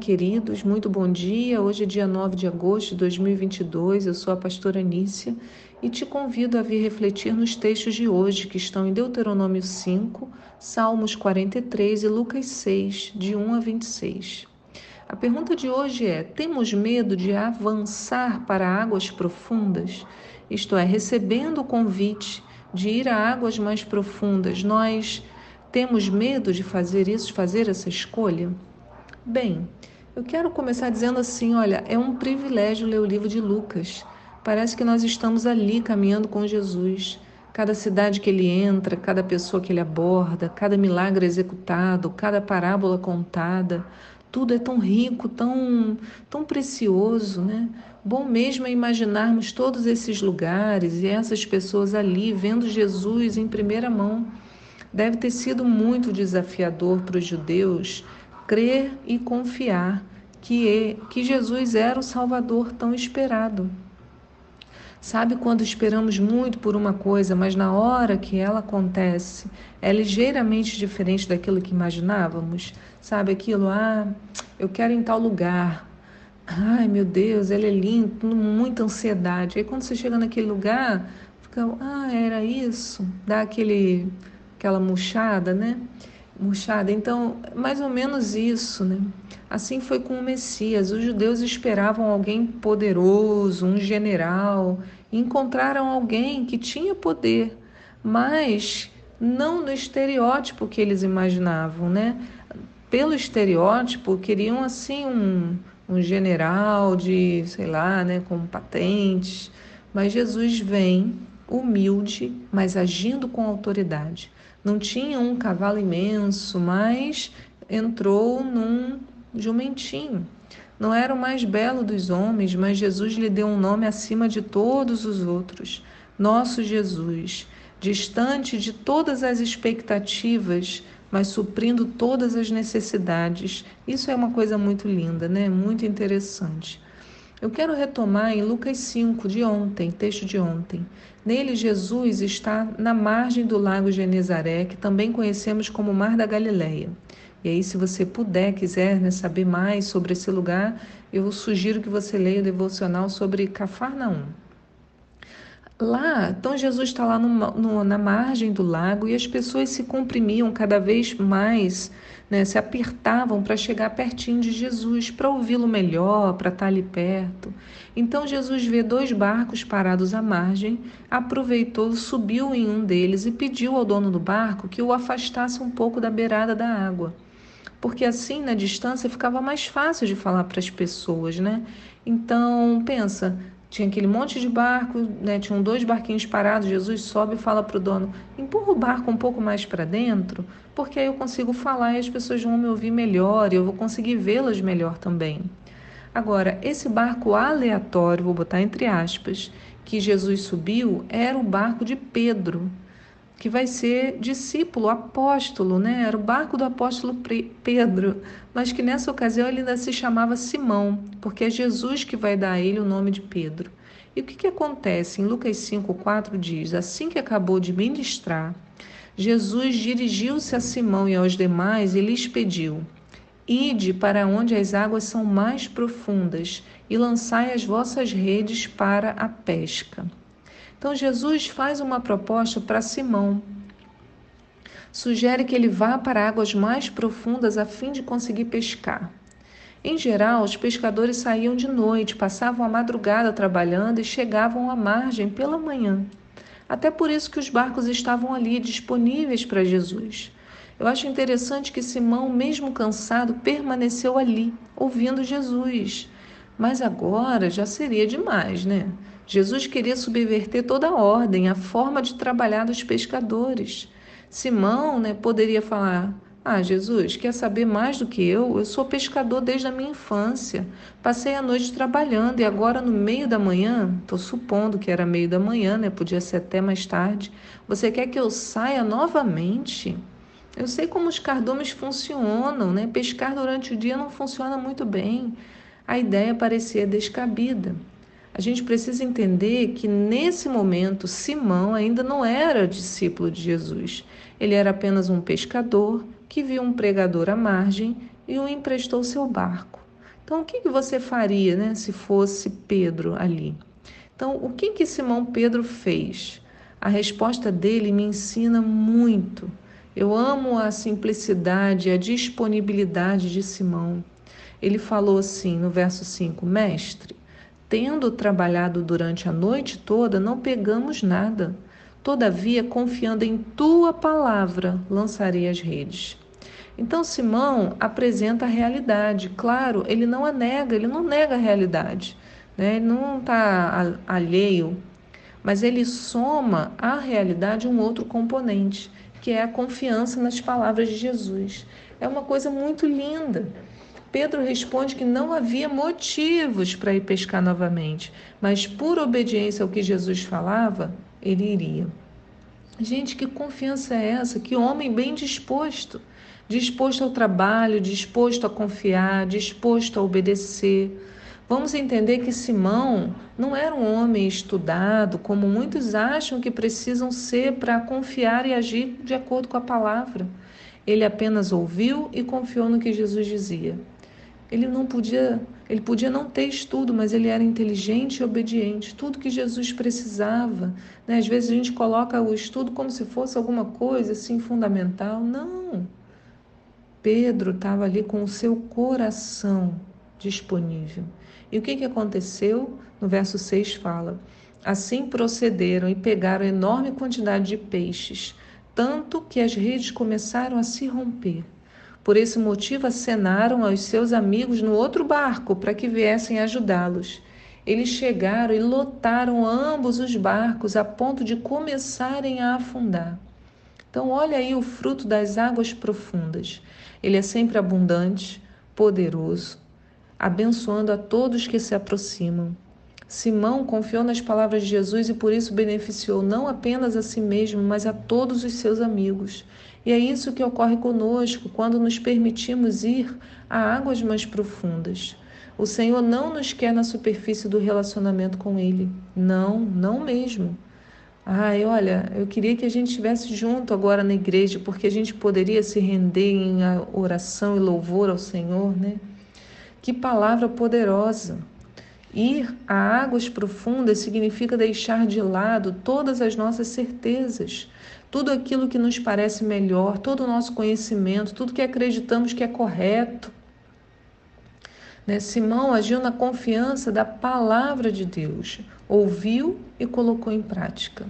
Queridos, muito bom dia. Hoje é dia 9 de agosto de 2022. Eu sou a pastora Nícia e te convido a vir refletir nos textos de hoje, que estão em Deuteronômio 5, Salmos 43 e Lucas 6, de 1 a 26. A pergunta de hoje é: temos medo de avançar para águas profundas? Isto é, recebendo o convite de ir a águas mais profundas, nós temos medo de fazer isso, fazer essa escolha? Bem, eu quero começar dizendo assim: olha, é um privilégio ler o livro de Lucas. Parece que nós estamos ali caminhando com Jesus. Cada cidade que ele entra, cada pessoa que ele aborda, cada milagre executado, cada parábola contada, tudo é tão rico, tão, tão precioso, né? Bom mesmo é imaginarmos todos esses lugares e essas pessoas ali vendo Jesus em primeira mão. Deve ter sido muito desafiador para os judeus crer e confiar que, é, que Jesus era o Salvador tão esperado. Sabe quando esperamos muito por uma coisa, mas na hora que ela acontece é ligeiramente diferente daquilo que imaginávamos? Sabe aquilo, ah, eu quero ir em tal lugar. Ai, meu Deus, ele é lindo, muita ansiedade. Aí quando você chega naquele lugar, fica, ah, era isso, dá aquele aquela murchada, né? Murchada. Então, mais ou menos isso, né? Assim foi com o Messias. Os judeus esperavam alguém poderoso, um general, encontraram alguém que tinha poder, mas não no estereótipo que eles imaginavam, né? Pelo estereótipo, queriam assim um, um general de, sei lá, né, com patentes. Mas Jesus vem humilde, mas agindo com autoridade. Não tinha um cavalo imenso, mas entrou num jumentinho. Não era o mais belo dos homens, mas Jesus lhe deu um nome acima de todos os outros. Nosso Jesus, distante de todas as expectativas, mas suprindo todas as necessidades. Isso é uma coisa muito linda, né? Muito interessante. Eu quero retomar em Lucas 5 de ontem, texto de ontem. Nele, Jesus está na margem do lago Genezaré, que também conhecemos como Mar da Galileia. E aí, se você puder, quiser né, saber mais sobre esse lugar, eu sugiro que você leia o devocional sobre Cafarnaum. Lá, então Jesus está lá no, no, na margem do lago e as pessoas se comprimiam cada vez mais, né, se apertavam para chegar pertinho de Jesus, para ouvi-lo melhor, para estar tá ali perto. Então Jesus vê dois barcos parados à margem, aproveitou, subiu em um deles e pediu ao dono do barco que o afastasse um pouco da beirada da água. Porque assim, na distância, ficava mais fácil de falar para as pessoas, né? Então, pensa, tinha aquele monte de barco, né? tinham dois barquinhos parados. Jesus sobe e fala para o dono: empurra o barco um pouco mais para dentro, porque aí eu consigo falar e as pessoas vão me ouvir melhor e eu vou conseguir vê-las melhor também. Agora, esse barco aleatório, vou botar entre aspas, que Jesus subiu, era o barco de Pedro, que vai ser discípulo, apóstolo, né? Era o barco do apóstolo Pedro, mas que nessa ocasião ele ainda se chamava Simão, porque é Jesus que vai dar a ele o nome de Pedro. E o que, que acontece? Em Lucas 5,4 diz: Assim que acabou de ministrar, Jesus dirigiu-se a Simão e aos demais e lhes pediu: Ide para onde as águas são mais profundas e lançai as vossas redes para a pesca. Então Jesus faz uma proposta para Simão. Sugere que ele vá para águas mais profundas a fim de conseguir pescar. Em geral, os pescadores saíam de noite, passavam a madrugada trabalhando e chegavam à margem pela manhã. Até por isso que os barcos estavam ali disponíveis para Jesus. Eu acho interessante que Simão, mesmo cansado, permaneceu ali, ouvindo Jesus. Mas agora já seria demais, né? Jesus queria subverter toda a ordem, a forma de trabalhar dos pescadores. Simão né, poderia falar: Ah, Jesus, quer saber mais do que eu? Eu sou pescador desde a minha infância. Passei a noite trabalhando e agora, no meio da manhã, estou supondo que era meio da manhã, né? Podia ser até mais tarde. Você quer que eu saia novamente? Eu sei como os cardumes funcionam, né? Pescar durante o dia não funciona muito bem. A ideia parecia descabida. A gente precisa entender que nesse momento Simão ainda não era discípulo de Jesus. Ele era apenas um pescador que viu um pregador à margem e o emprestou seu barco. Então, o que, você faria né, se fosse Pedro ali? Então, o que, que Simão Pedro fez? A resposta dele me ensina muito. Eu amo a simplicidade, a disponibilidade de Simão. Ele falou assim no verso 5: Mestre, tendo trabalhado durante a noite toda, não pegamos nada. Todavia, confiando em tua palavra, lançarei as redes. Então, Simão apresenta a realidade. Claro, ele não a nega, ele não nega a realidade. Né? Ele não está alheio, mas ele soma à realidade um outro componente, que é a confiança nas palavras de Jesus. É uma coisa muito linda. Pedro responde que não havia motivos para ir pescar novamente, mas por obediência ao que Jesus falava, ele iria. Gente, que confiança é essa? Que homem bem disposto disposto ao trabalho, disposto a confiar, disposto a obedecer. Vamos entender que Simão não era um homem estudado, como muitos acham que precisam ser para confiar e agir de acordo com a palavra. Ele apenas ouviu e confiou no que Jesus dizia. Ele não podia, ele podia não ter estudo, mas ele era inteligente e obediente. Tudo que Jesus precisava. Né? Às vezes a gente coloca o estudo como se fosse alguma coisa assim fundamental. Não. Pedro estava ali com o seu coração disponível. E o que, que aconteceu? No verso 6 fala: Assim procederam e pegaram enorme quantidade de peixes, tanto que as redes começaram a se romper. Por esse motivo, acenaram aos seus amigos no outro barco para que viessem ajudá-los. Eles chegaram e lotaram ambos os barcos a ponto de começarem a afundar. Então, olha aí o fruto das águas profundas. Ele é sempre abundante, poderoso, abençoando a todos que se aproximam. Simão confiou nas palavras de Jesus e por isso beneficiou não apenas a si mesmo, mas a todos os seus amigos. E é isso que ocorre conosco quando nos permitimos ir a águas mais profundas. O Senhor não nos quer na superfície do relacionamento com Ele. Não, não mesmo. Ai, olha, eu queria que a gente estivesse junto agora na igreja, porque a gente poderia se render em oração e louvor ao Senhor, né? Que palavra poderosa! Ir a águas profundas significa deixar de lado todas as nossas certezas, tudo aquilo que nos parece melhor, todo o nosso conhecimento, tudo que acreditamos que é correto. Né? Simão agiu na confiança da palavra de Deus, ouviu e colocou em prática.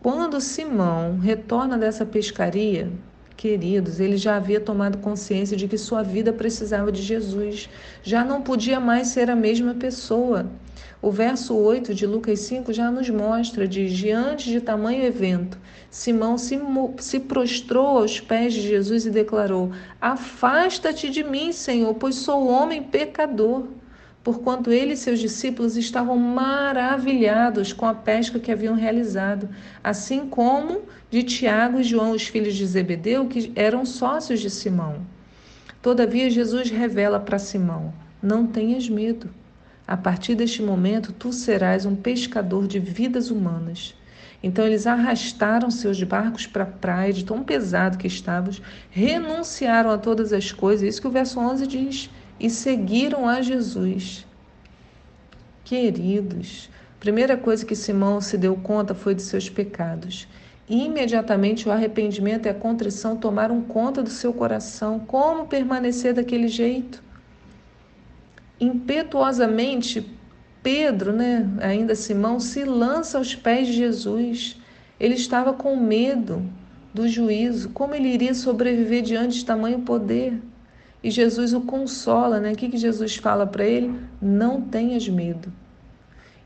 Quando Simão retorna dessa pescaria, queridos, ele já havia tomado consciência de que sua vida precisava de Jesus, já não podia mais ser a mesma pessoa. O verso 8 de Lucas 5 já nos mostra, diz, diante de tamanho evento, Simão se, se prostrou aos pés de Jesus e declarou: Afasta-te de mim, Senhor, pois sou homem pecador porquanto ele e seus discípulos estavam maravilhados com a pesca que haviam realizado, assim como de Tiago e João, os filhos de Zebedeu, que eram sócios de Simão. Todavia, Jesus revela para Simão: Não tenhas medo. A partir deste momento, tu serás um pescador de vidas humanas. Então eles arrastaram seus barcos para a praia, de tão pesado que estavam, renunciaram a todas as coisas, isso que o verso 11 diz e seguiram a Jesus. Queridos, primeira coisa que Simão se deu conta foi de seus pecados. Imediatamente o arrependimento e a contrição tomaram conta do seu coração. Como permanecer daquele jeito? Impetuosamente, Pedro, né, ainda Simão, se lança aos pés de Jesus. Ele estava com medo do juízo. Como ele iria sobreviver diante de tamanho poder? E Jesus o consola, né? O que, que Jesus fala para ele? Não tenhas medo.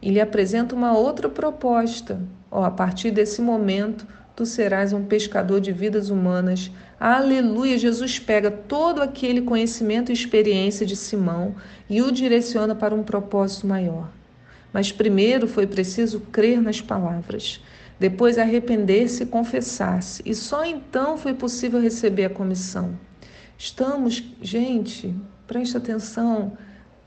E lhe apresenta uma outra proposta. Ó, a partir desse momento, tu serás um pescador de vidas humanas. Aleluia! Jesus pega todo aquele conhecimento e experiência de Simão e o direciona para um propósito maior. Mas primeiro foi preciso crer nas palavras, depois arrepender-se e confessar-se, e só então foi possível receber a comissão. Estamos, gente, preste atenção,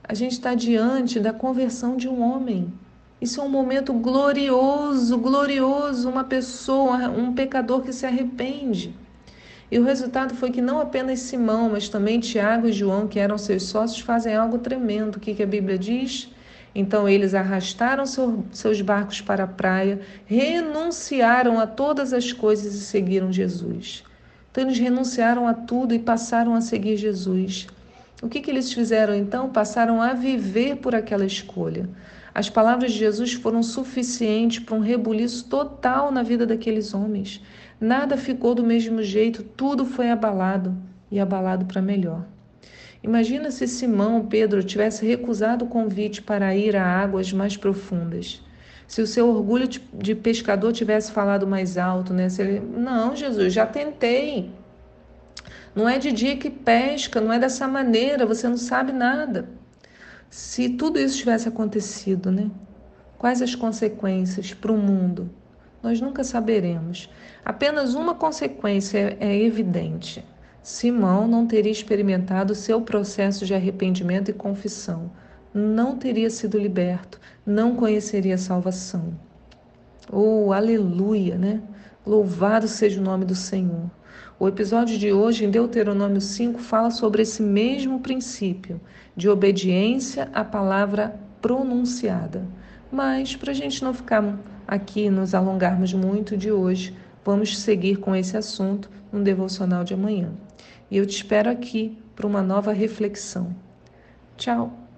a gente está diante da conversão de um homem. Isso é um momento glorioso, glorioso, uma pessoa, um pecador que se arrepende. E o resultado foi que não apenas Simão, mas também Tiago e João, que eram seus sócios, fazem algo tremendo. O que, que a Bíblia diz? Então eles arrastaram seu, seus barcos para a praia, renunciaram a todas as coisas e seguiram Jesus. Então eles renunciaram a tudo e passaram a seguir Jesus. O que, que eles fizeram então? Passaram a viver por aquela escolha. As palavras de Jesus foram suficientes para um rebuliço total na vida daqueles homens. Nada ficou do mesmo jeito, tudo foi abalado e abalado para melhor. Imagina se Simão Pedro tivesse recusado o convite para ir a águas mais profundas. Se o seu orgulho de pescador tivesse falado mais alto, né? Se ele, não, Jesus, já tentei. Não é de dia que pesca, não é dessa maneira, você não sabe nada. Se tudo isso tivesse acontecido, né? Quais as consequências para o mundo? Nós nunca saberemos. Apenas uma consequência é evidente Simão não teria experimentado seu processo de arrependimento e confissão, não teria sido liberto, não conheceria a salvação. Oh, aleluia, né? Louvado seja o nome do Senhor. O episódio de hoje, em Deuteronômio 5, fala sobre esse mesmo princípio de obediência à palavra pronunciada. Mas, para a gente não ficar aqui, nos alongarmos muito de hoje, vamos seguir com esse assunto no devocional de amanhã. E eu te espero aqui para uma nova reflexão. Tchau!